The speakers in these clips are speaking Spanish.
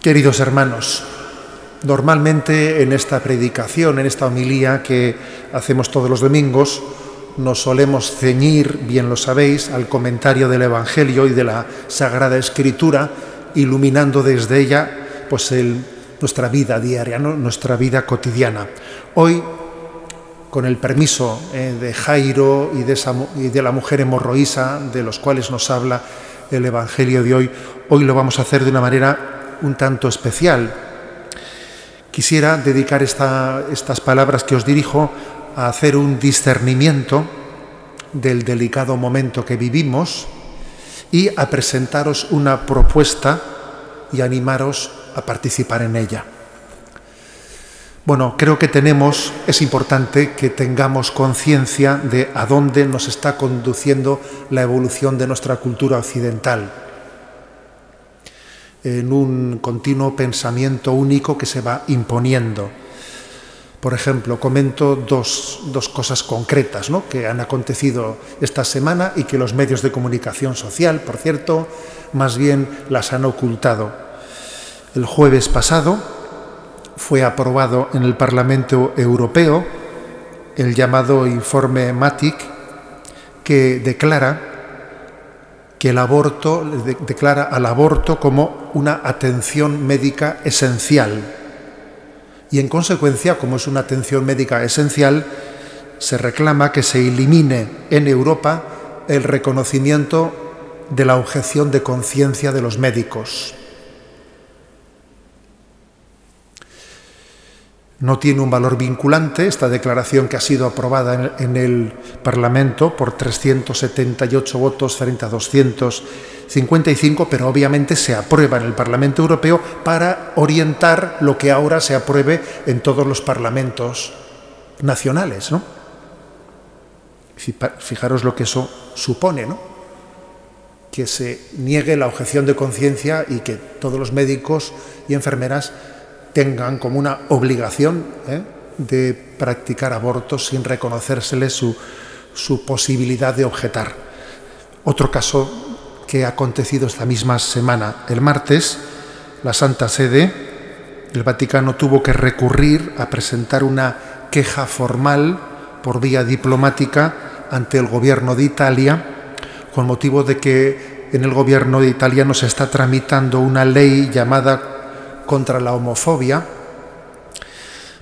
Queridos hermanos, normalmente en esta predicación, en esta homilía que hacemos todos los domingos, nos solemos ceñir, bien lo sabéis, al comentario del Evangelio y de la Sagrada Escritura, iluminando desde ella pues nuestra vida diaria, nuestra vida cotidiana. Hoy, con el permiso eh, de Jairo y de, y de la mujer hemorroísa, de los cuales nos habla el Evangelio de hoy, hoy lo vamos a hacer de una manera un tanto especial. Quisiera dedicar estas palabras que os dirijo a hacer un discernimiento del delicado momento que vivimos y a presentaros una propuesta y animaros a participar en ella. Bueno, creo que tenemos, es importante que tengamos conciencia de a dónde nos está conduciendo la evolución de nuestra cultura occidental en un continuo pensamiento único que se va imponiendo. Por ejemplo, comento dos, cosas concretas que han acontecido esta semana y que los medios de comunicación social, por cierto, más bien las han ocultado. El jueves pasado fue aprobado en el Parlamento Europeo el llamado informe MATIC que declara que el aborto declara al aborto como una atención médica esencial. Y en consecuencia, como es una atención médica esencial, se reclama que se elimine en Europa el reconocimiento de la objeción de conciencia de los médicos. No tiene un valor vinculante esta declaración que ha sido aprobada en el Parlamento por 378 votos frente a 255, pero obviamente se aprueba en el Parlamento Europeo para orientar lo que ahora se apruebe en todos los parlamentos nacionales. ¿no? Fijaros lo que eso supone, ¿no? que se niegue la objeción de conciencia y que todos los médicos y enfermeras tengan como una obligación ¿eh? de practicar abortos sin reconocérsele su, su posibilidad de objetar. Otro caso que ha acontecido esta misma semana, el martes, la Santa Sede, el Vaticano tuvo que recurrir a presentar una queja formal por vía diplomática ante el gobierno de Italia, con motivo de que en el gobierno de Italia no se está tramitando una ley llamada contra la homofobia,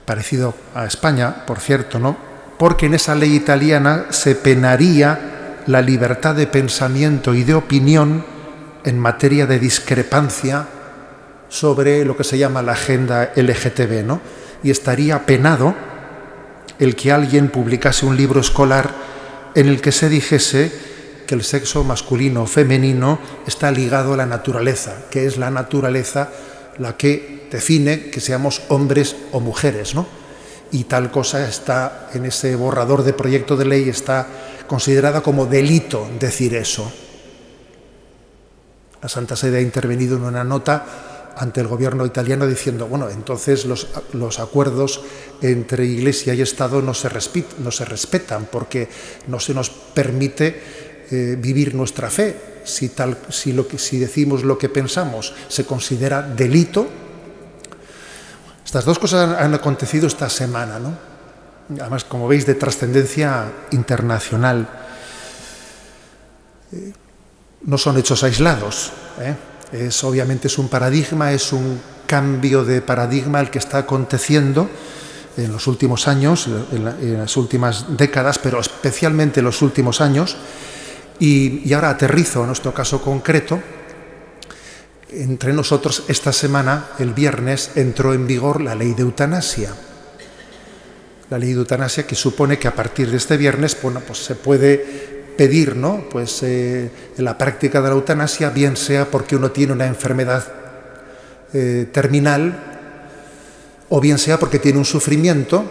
parecido a España, por cierto, ¿no? Porque en esa ley italiana se penaría la libertad de pensamiento y de opinión en materia de discrepancia sobre lo que se llama la agenda LGTB, ¿no? Y estaría penado el que alguien publicase un libro escolar en el que se dijese que el sexo masculino o femenino está ligado a la naturaleza, que es la naturaleza la que define que seamos hombres o mujeres, ¿no? Y tal cosa está en ese borrador de proyecto de ley, está considerada como delito decir eso. La Santa Sede ha intervenido en una nota ante el gobierno italiano diciendo, bueno, entonces los, acuerdos entre Iglesia y Estado no se, no se respetan porque no se nos permite eh, vivir nuestra fe, si, tal, si, lo que, si decimos lo que pensamos se considera delito. Estas dos cosas han acontecido esta semana, ¿no? además, como veis, de trascendencia internacional. Eh, no son hechos aislados. ¿eh? Es, obviamente es un paradigma, es un cambio de paradigma el que está aconteciendo en los últimos años, en las últimas décadas, pero especialmente en los últimos años, y, ahora aterrizo a nuestro caso concreto. Entre nosotros, esta semana, el viernes, entró en vigor la ley de eutanasia. La ley de eutanasia que supone que a partir de este viernes pues se puede pedir ¿no? pues, eh, la práctica de la eutanasia, bien sea porque uno tiene una enfermedad eh, terminal o bien sea porque tiene un sufrimiento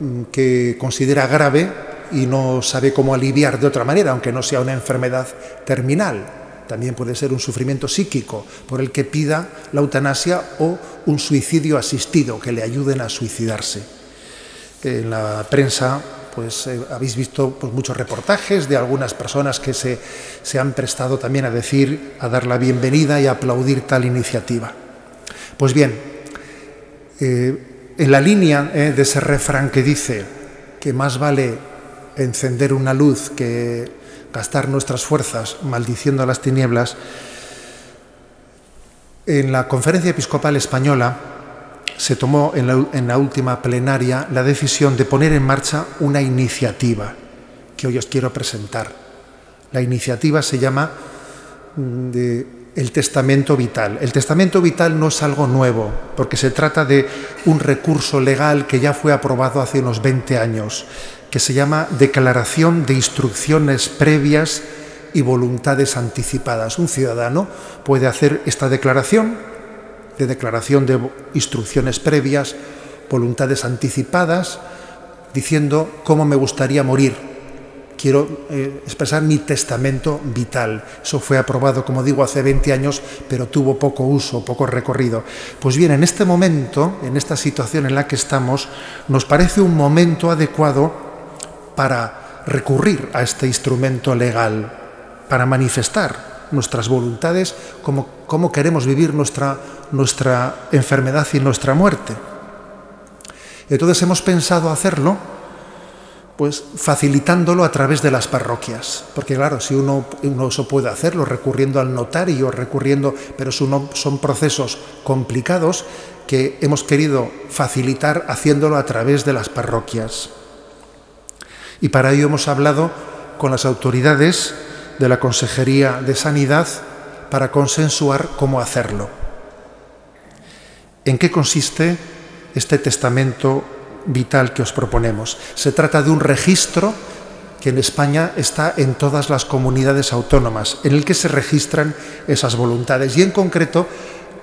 mm, que considera grave y no sabe cómo aliviar de otra manera, aunque no sea una enfermedad terminal. También puede ser un sufrimiento psíquico por el que pida la eutanasia o un suicidio asistido, que le ayuden a suicidarse. En la prensa pues eh, habéis visto pues, muchos reportajes de algunas personas que se, se han prestado también a decir, a dar la bienvenida y a aplaudir tal iniciativa. Pues bien, eh, en la línea eh, de ese refrán que dice que más vale encender una luz que gastar nuestras fuerzas maldiciendo a las tinieblas, en la conferencia episcopal española se tomó en la, última plenaria la decisión de poner en marcha una iniciativa que hoy os quiero presentar. La iniciativa se llama mm, el testamento vital. El testamento vital no es algo nuevo, porque se trata de un recurso legal que ya fue aprobado hace unos 20 años, que se llama Declaración de Instrucciones Previas y Voluntades Anticipadas. Un ciudadano puede hacer esta declaración, de declaración de instrucciones previas, voluntades anticipadas, diciendo cómo me gustaría morir quiero eh, expresar mi testamento vital. Eso fue aprobado, como digo, hace 20 años, pero tuvo poco uso, poco recorrido. Pues bien, en este momento, en esta situación en la que estamos, nos parece un momento adecuado para recurrir a este instrumento legal, para manifestar nuestras voluntades, cómo, cómo queremos vivir nuestra, nuestra enfermedad y nuestra muerte. Entonces hemos pensado hacerlo pues facilitándolo a través de las parroquias. Porque claro, si uno, uno eso puede hacerlo recurriendo al notario, recurriendo, pero son procesos complicados que hemos querido facilitar haciéndolo a través de las parroquias. Y para ello hemos hablado con las autoridades de la Consejería de Sanidad para consensuar cómo hacerlo. ¿En qué consiste este testamento vital que os proponemos. Se trata de un registro que en España está en todas las comunidades autónomas, en el que se registran esas voluntades. Y en concreto,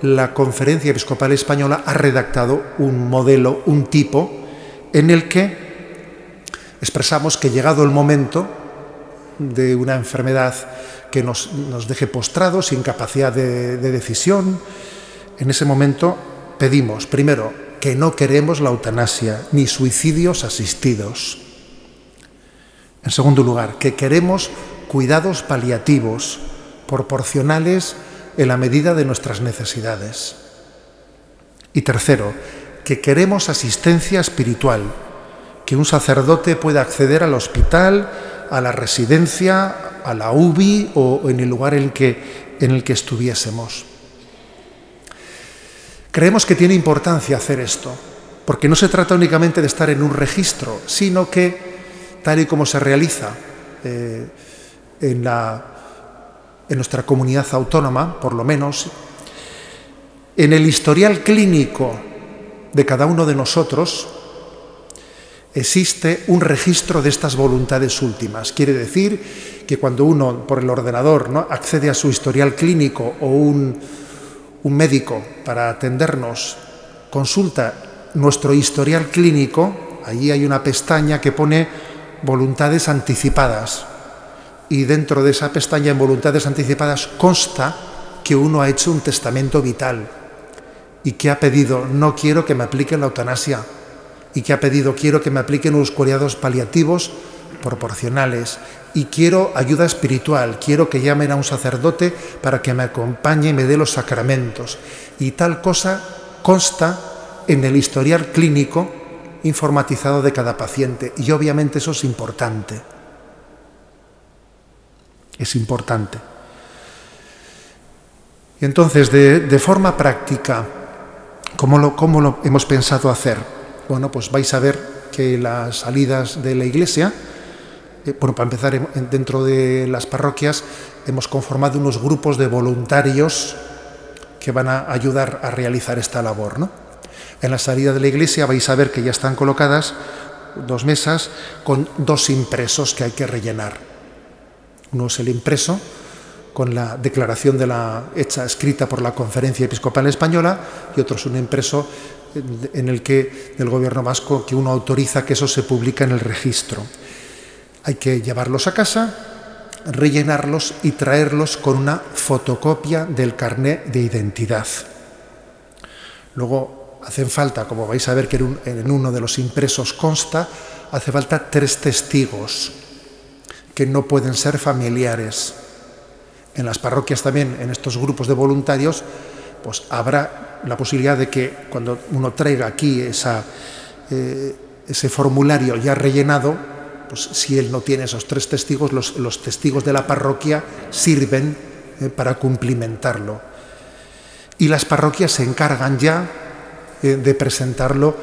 la Conferencia Episcopal Española ha redactado un modelo, un tipo, en el que expresamos que llegado el momento de una enfermedad que nos, deje postrados, sin capacidad de decisión, en ese momento pedimos, primero, que no queremos la eutanasia ni suicidios asistidos. En segundo lugar, que queremos cuidados paliativos proporcionales en la medida de nuestras necesidades. Y tercero, que queremos asistencia espiritual, que un sacerdote pueda acceder al hospital, a la residencia, a la UBI o en el lugar en el que, en el que estuviésemos. Creemos que tiene importancia hacer esto, porque no se trata únicamente de estar en un registro, sino que, tal y como se realiza eh, en, en nuestra comunidad autónoma, por lo menos, en el historial clínico de cada uno de nosotros, existe un registro de estas voluntades últimas. Quiere decir que cuando uno por el ordenador ¿no? accede a su historial clínico o un, un médico para atendernos consulta nuestro historial clínico, allí hay una pestaña que pone voluntades anticipadas. Y dentro de esa pestaña en voluntades anticipadas consta que uno ha hecho un testamento vital y que ha pedido no quiero que me apliquen la eutanasia y que ha pedido quiero que me apliquen unos cuidados paliativos proporcionales y quiero ayuda espiritual, quiero que llamen a un sacerdote para que me acompañe y me dé los sacramentos. Y tal cosa consta en el historial clínico informatizado de cada paciente. Y obviamente eso es importante. Es importante. Y entonces, de, forma práctica, ¿cómo lo, ¿cómo lo hemos pensado hacer? Bueno, pues vais a ver que las salidas de la iglesia, eh, bueno, para empezar, dentro de las parroquias hemos conformado unos grupos de voluntarios que van a ayudar a realizar esta labor. ¿no? En la salida de la iglesia vais a ver que ya están colocadas dos mesas con dos impresos que hay que rellenar. Uno es el impreso con la declaración de la hecha escrita por la Conferencia Episcopal Española y otro es un impreso en el que del gobierno vasco que uno autoriza que eso se publica en el registro. Hay que llevarlos a casa, rellenarlos y traerlos con una fotocopia del carnet de identidad. Luego hacen falta, como vais a ver que en uno de los impresos consta, hace falta tres testigos que no pueden ser familiares. En las parroquias también, en estos grupos de voluntarios, pues habrá la posibilidad de que cuando uno traiga aquí eh, ese formulario ya rellenado, pues si él no tiene esos tres testigos, los, testigos de la parroquia sirven eh, para cumplimentarlo. Y las parroquias se encargan ya eh, de presentarlo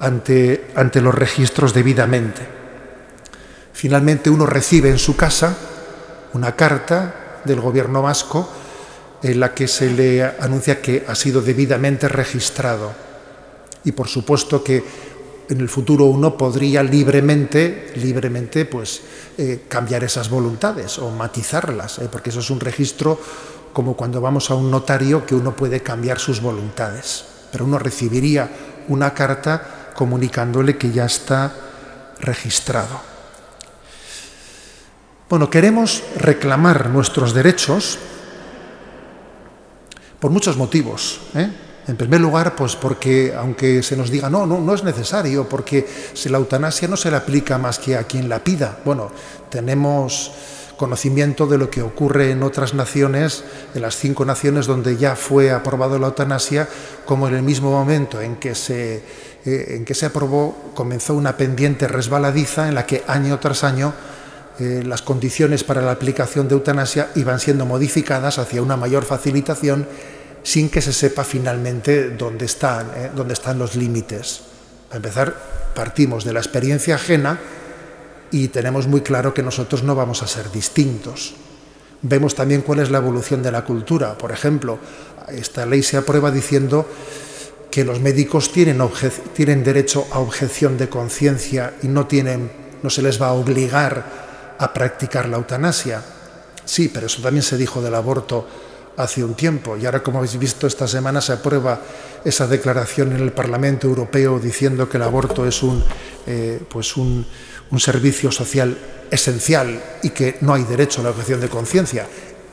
ante, ante los registros debidamente. Finalmente uno recibe en su casa una carta del gobierno vasco en la que se le anuncia que ha sido debidamente registrado. Y por supuesto que en el futuro uno podría libremente, libremente pues, eh, cambiar esas voluntades o matizarlas, eh, porque eso es un registro como cuando vamos a un notario que uno puede cambiar sus voluntades. Pero uno recibiría una carta comunicándole que ya está registrado. Bueno, queremos reclamar nuestros derechos por muchos motivos. ¿eh? En primer lugar, pues porque aunque se nos diga no, no, no es necesario, porque si la eutanasia no se le aplica más que a quien la pida. Bueno, tenemos conocimiento de lo que ocurre en otras naciones, en las cinco naciones donde ya fue aprobado la eutanasia, como en el mismo momento en que se, eh, en que se aprobó comenzó una pendiente resbaladiza en la que año tras año eh, las condiciones para la aplicación de eutanasia iban siendo modificadas hacia una mayor facilitación sin que se sepa finalmente dónde están, eh, dónde están los límites. Para empezar, partimos de la experiencia ajena y tenemos muy claro que nosotros no vamos a ser distintos. Vemos también cuál es la evolución de la cultura. Por ejemplo, esta ley se aprueba diciendo que los médicos tienen, tienen derecho a objeción de conciencia y no, tienen, no se les va a obligar a practicar la eutanasia. Sí, pero eso también se dijo del aborto hace un tiempo y ahora, como habéis visto, esta semana se aprueba esa declaración en el Parlamento Europeo diciendo que el aborto es un, eh, pues un, servicio social esencial y que no hay derecho a la objeción de conciencia.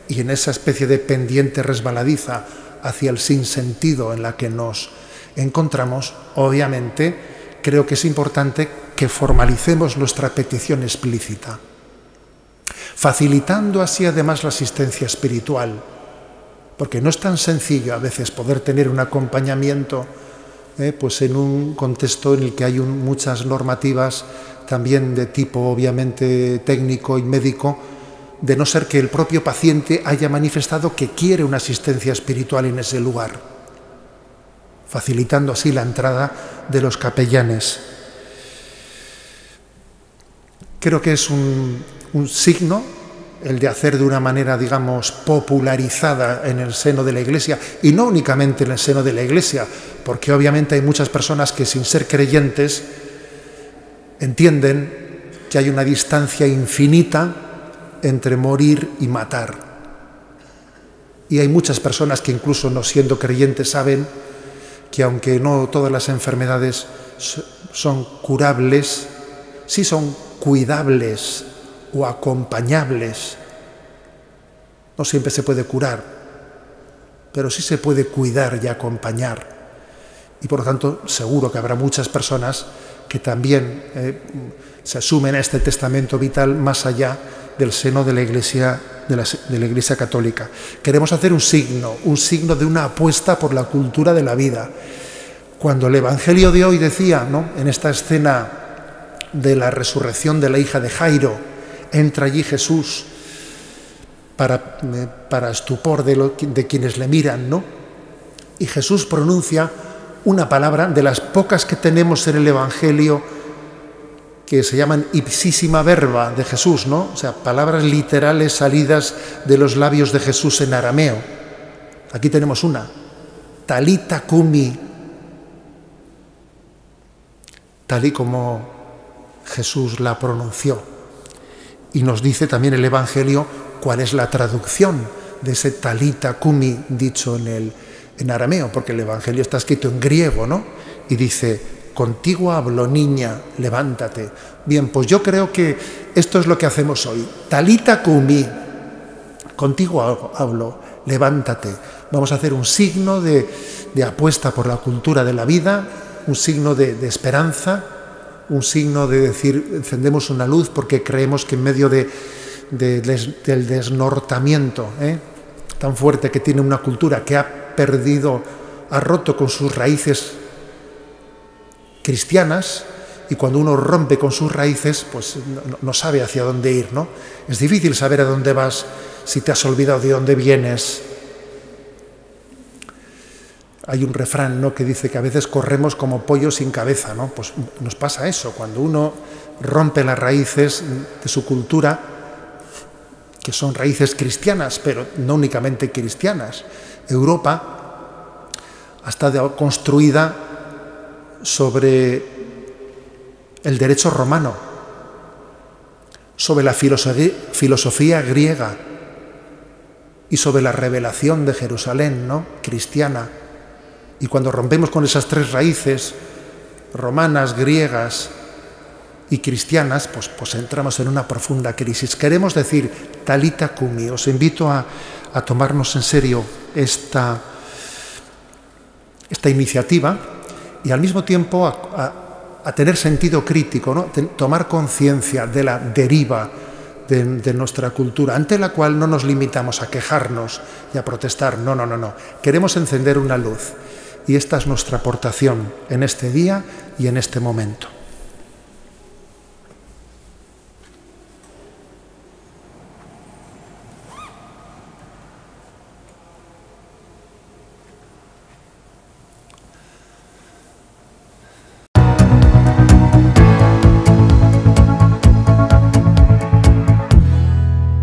Y en esa especie de pendiente resbaladiza hacia el sinsentido en la que nos encontramos, obviamente creo que es importante que formalicemos nuestra petición explícita facilitando así además la asistencia espiritual, porque no es tan sencillo a veces poder tener un acompañamiento eh, pues en un contexto en el que hay muchas normativas también de tipo obviamente técnico y médico, de no ser que el propio paciente haya manifestado que quiere una asistencia espiritual en ese lugar, facilitando así la entrada de los capellanes. Creo que es un, un signo, el de hacer de una manera, digamos, popularizada en el seno de la Iglesia, y no únicamente en el seno de la Iglesia, porque obviamente hay muchas personas que sin ser creyentes entienden que hay una distancia infinita entre morir y matar. Y hay muchas personas que incluso no siendo creyentes saben que aunque no todas las enfermedades son curables, sí son cuidables o acompañables. No siempre se puede curar, pero sí se puede cuidar y acompañar. Y por lo tanto, seguro que habrá muchas personas que también eh, se asumen a este testamento vital más allá del seno de la Iglesia de la, Iglesia Católica. Queremos hacer un signo, un signo de una apuesta por la cultura de la vida. Cuando el Evangelio de hoy decía, ¿no? en esta escena de la resurrección de la hija de Jairo, entra allí Jesús para, eh, para estupor de, de quienes le miran, ¿no? Y Jesús pronuncia una palabra de las pocas que tenemos en el Evangelio que se llaman ipsísima verba de Jesús, ¿no? O sea, palabras literales salidas de los labios de Jesús en arameo. Aquí tenemos una, talita kumi, tal y como Jesús la pronunció. Y nos dice también el Evangelio cuál es la traducción de ese talita kumi dicho en, el, en arameo, porque el Evangelio está escrito en griego, ¿no? Y dice, contigo hablo niña, levántate. Bien, pues yo creo que esto es lo que hacemos hoy. Talita kumi, contigo hablo, levántate. Vamos a hacer un signo de, apuesta por la cultura de la vida, un signo de esperanza, un signo de decir encendemos una luz porque creemos que en medio de, del desnortamiento ¿eh? tan fuerte que tiene una cultura que ha perdido, ha roto con sus raíces cristianas y cuando uno rompe con sus raíces, pues no, sabe hacia dónde ir, ¿no? Es difícil saber a dónde vas si te has olvidado de dónde vienes. Hay un refrán ¿no? que dice que a veces corremos como pollos sin cabeza, ¿no? Pues nos pasa eso, cuando uno rompe las raíces de su cultura, que son raíces cristianas, pero no únicamente cristianas. Europa ha estado construida sobre el derecho romano, sobre la filosofía griega y sobre la revelación de Jerusalén, ¿no? cristiana. Y cuando rompemos con esas tres raíces, romanas, griegas y cristianas, pues, pues entramos en una profunda crisis. Queremos decir, talita cumi, os invito a, tomarnos en serio esta, iniciativa y al mismo tiempo a, tener sentido crítico, ¿no? tomar conciencia de la deriva de, de, nuestra cultura, ante la cual no nos limitamos a quejarnos y a protestar. No, no, no, no. Queremos encender una luz y esta es nuestra aportación en este día y en este momento.